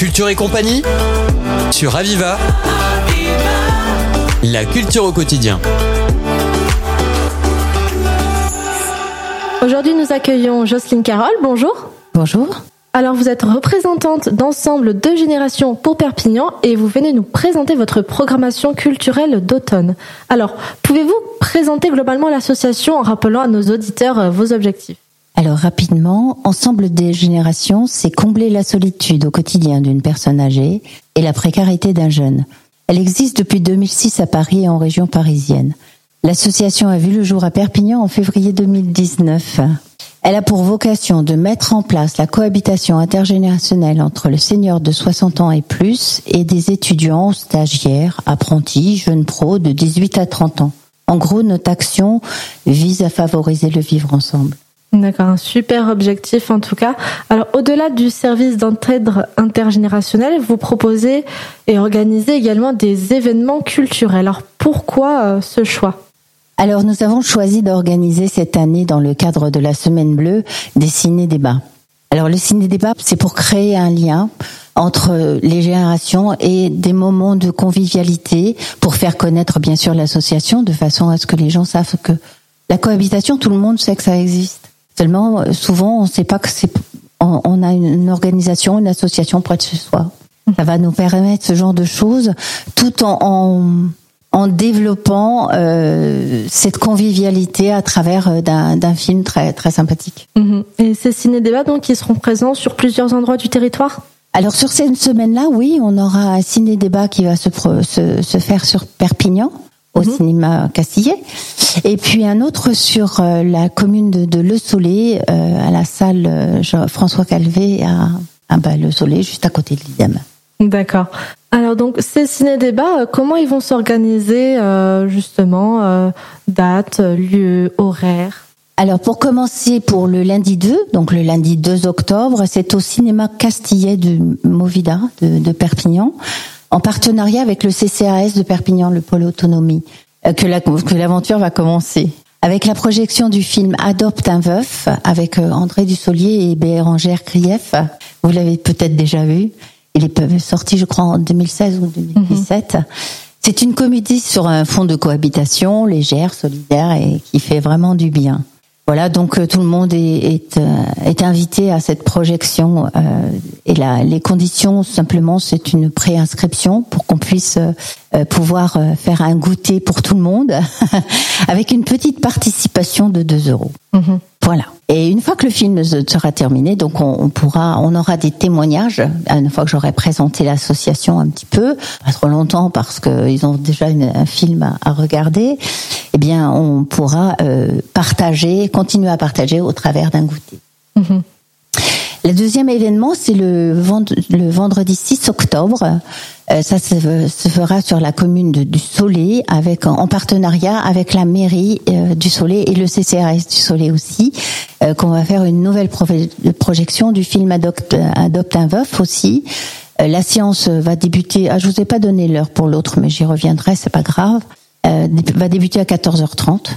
Culture et compagnie sur Aviva. La culture au quotidien. Aujourd'hui, nous accueillons Jocelyne Carole. Bonjour. Bonjour. Alors, vous êtes représentante d'ensemble de générations pour Perpignan et vous venez nous présenter votre programmation culturelle d'automne. Alors, pouvez-vous présenter globalement l'association en rappelant à nos auditeurs euh, vos objectifs? Alors rapidement, Ensemble des générations, c'est combler la solitude au quotidien d'une personne âgée et la précarité d'un jeune. Elle existe depuis 2006 à Paris et en région parisienne. L'association a vu le jour à Perpignan en février 2019. Elle a pour vocation de mettre en place la cohabitation intergénérationnelle entre le senior de 60 ans et plus et des étudiants, stagiaires, apprentis, jeunes pros de 18 à 30 ans. En gros, notre action vise à favoriser le vivre ensemble. D'accord, un super objectif en tout cas. Alors au-delà du service d'entraide intergénérationnelle, vous proposez et organisez également des événements culturels. Alors pourquoi euh, ce choix? Alors nous avons choisi d'organiser cette année dans le cadre de la Semaine Bleue des ciné-débats. Alors le ciné-débat, c'est pour créer un lien entre les générations et des moments de convivialité pour faire connaître bien sûr l'association de façon à ce que les gens savent que la cohabitation, tout le monde sait que ça existe. Seulement, souvent, on ne sait pas que c'est, on, on a une organisation, une association près de chez soi. Ça va nous permettre ce genre de choses, tout en, en, en développant euh, cette convivialité à travers euh, d'un, film très très sympathique. Mhm. Et ces ciné-débats donc qui seront présents sur plusieurs endroits du territoire? Alors sur cette semaine-là, oui, on aura un ciné-débat qui va se, se faire sur Perpignan, au Mhm. cinéma Castillet, et puis un autre sur euh, la commune de, de Le Soleil, euh, à la salle euh, François Calvé à, à bah, Le Soleil, juste à côté de l'IDEM. D'accord. Alors donc ces ciné-débats, comment ils vont s'organiser justement Date, lieu, horaire? Alors pour commencer, pour le lundi 2, donc le lundi 2 octobre, c'est au cinéma Castillet de Movida de, de Perpignan, en partenariat avec le CCAS de Perpignan, le pôle autonomie, euh, que la- que l'aventure va commencer. Avec la projection du film Adopte un veuf avec euh, André Dussolier et Bérangère Krief. Vous l'avez peut-être déjà vu. Il est sorti, je crois, en 2016 ou 2017. C'est une comédie sur un fond de cohabitation légère, solidaire et qui fait vraiment du bien. Voilà, donc euh, tout le monde euh, est invité à cette projection euh, et là, les conditions simplement c'est une préinscription pour qu'on puisse pouvoir faire un goûter pour tout le monde avec une petite participation de 2 euros. Et une fois que le film se- sera terminé, donc on, pourra, on aura des témoignages. Une fois que j'aurai présenté l'association un petit peu, pas trop longtemps parce qu'ils ont déjà un film à, regarder. Eh bien, on pourra euh, partager, continuer à partager au travers d'un goûter. Le deuxième événement, c'est le, vend- le vendredi 6 octobre. Euh, ça se, fera sur la commune de, du Soleil, avec en partenariat avec la mairie euh, du Soleil et le CCRS du Soleil aussi, euh, qu'on va faire une nouvelle projection du film Adopte, Adopte un veuf aussi. La séance va débuter. Ah, je vous ai pas donné l'heure pour l'autre, mais j'y reviendrai, c'est pas grave. Euh, va débuter à 14h30.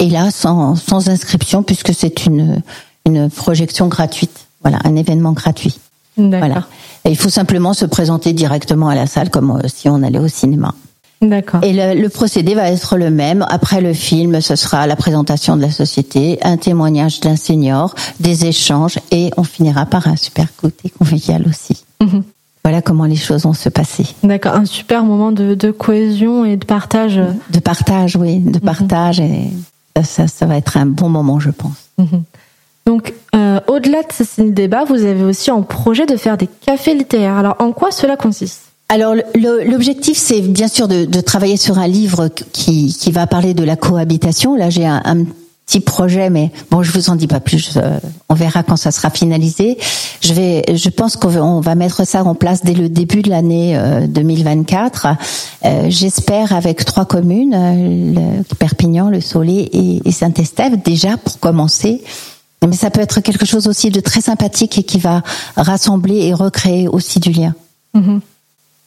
Et là, sans, sans inscription, puisque c'est une, une projection gratuite. Voilà, un événement gratuit. Voilà. Et il faut simplement se présenter directement à la salle, comme euh, si on allait au cinéma. D'accord. Et le, le procédé va être le même. Après le film, ce sera la présentation de la société, un témoignage d'un senior, des échanges, et on finira par un super goûter convivial aussi. Voilà comment les choses vont se passer. D'accord. Un super moment de, de cohésion et de partage. De partage, oui, de partage, et ça, ça, ça va être un bon moment, je pense. Donc, euh, au-delà de ces ciné-débats, vous avez aussi en projet de faire des cafés littéraires. Alors, en quoi cela consiste? Alors l'objectif, c'est bien sûr de, travailler sur un livre qui, qui va parler de la cohabitation. Là, j'ai un, un petit projet, mais bon, je vous en dis pas plus. euh, on verra quand ça sera finalisé. Je vais, je pense qu'on va, mettre ça en place dès le début de l'année euh, 2024. Euh, J'espère avec trois communes, euh, Perpignan, le Soleil et Saint-Estève, déjà pour commencer. Mais ça peut être quelque chose aussi de très sympathique et qui va rassembler et recréer aussi du lien.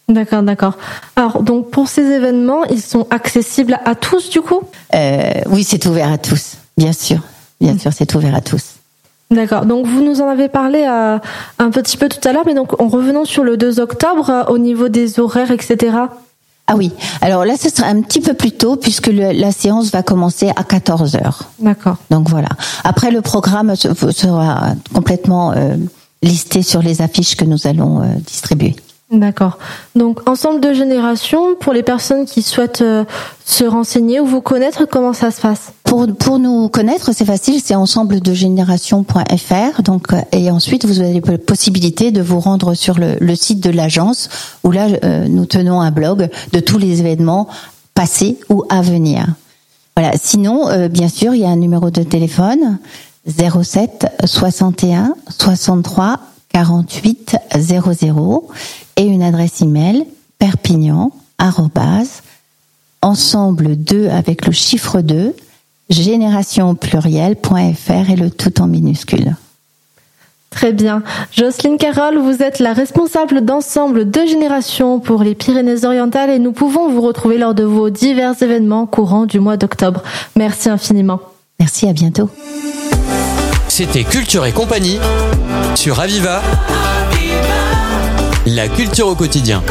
D'accord, d'accord. Alors, donc, pour ces événements, ils sont accessibles à tous, du coup? Euh, oui, c'est ouvert à tous, bien sûr. Bien sûr, c'est ouvert à tous. D'accord. Donc vous nous en avez parlé euh, un petit peu tout à l'heure, mais donc en revenant sur le 2 octobre, euh, au niveau des horaires, etc. Ah oui. Alors là, ce sera un petit peu plus tôt puisque le- la séance va commencer à 14 heures. D'accord. Donc voilà. Après, le programme se- sera complètement euh, listé sur les affiches que nous allons euh, distribuer. D'accord. Donc ensemble de générations, pour les personnes qui souhaitent euh, se renseigner ou vous connaître, comment ça se passe? Pour, nous connaître, c'est facile, c'est ensemble de génération.fr. Donc, euh, et ensuite, vous avez la possibilité de vous rendre sur le, site de l'agence où là, euh, nous tenons un blog de tous les événements passés ou à venir. Voilà. Sinon, euh, bien sûr, il y a un numéro de téléphone 07 61 63 48 00 et une adresse email perpignan ensemble 2 avec le chiffre 2 générationpluriel.fr et le tout en minuscule. Très bien. Jocelyne Carole, vous êtes la responsable d'ensemble de générations pour les Pyrénées-Orientales et nous pouvons vous retrouver lors de vos divers événements courants du mois d'octobre. Merci infiniment. Merci, à bientôt. C'était Culture et compagnie sur Aviva. La culture au quotidien.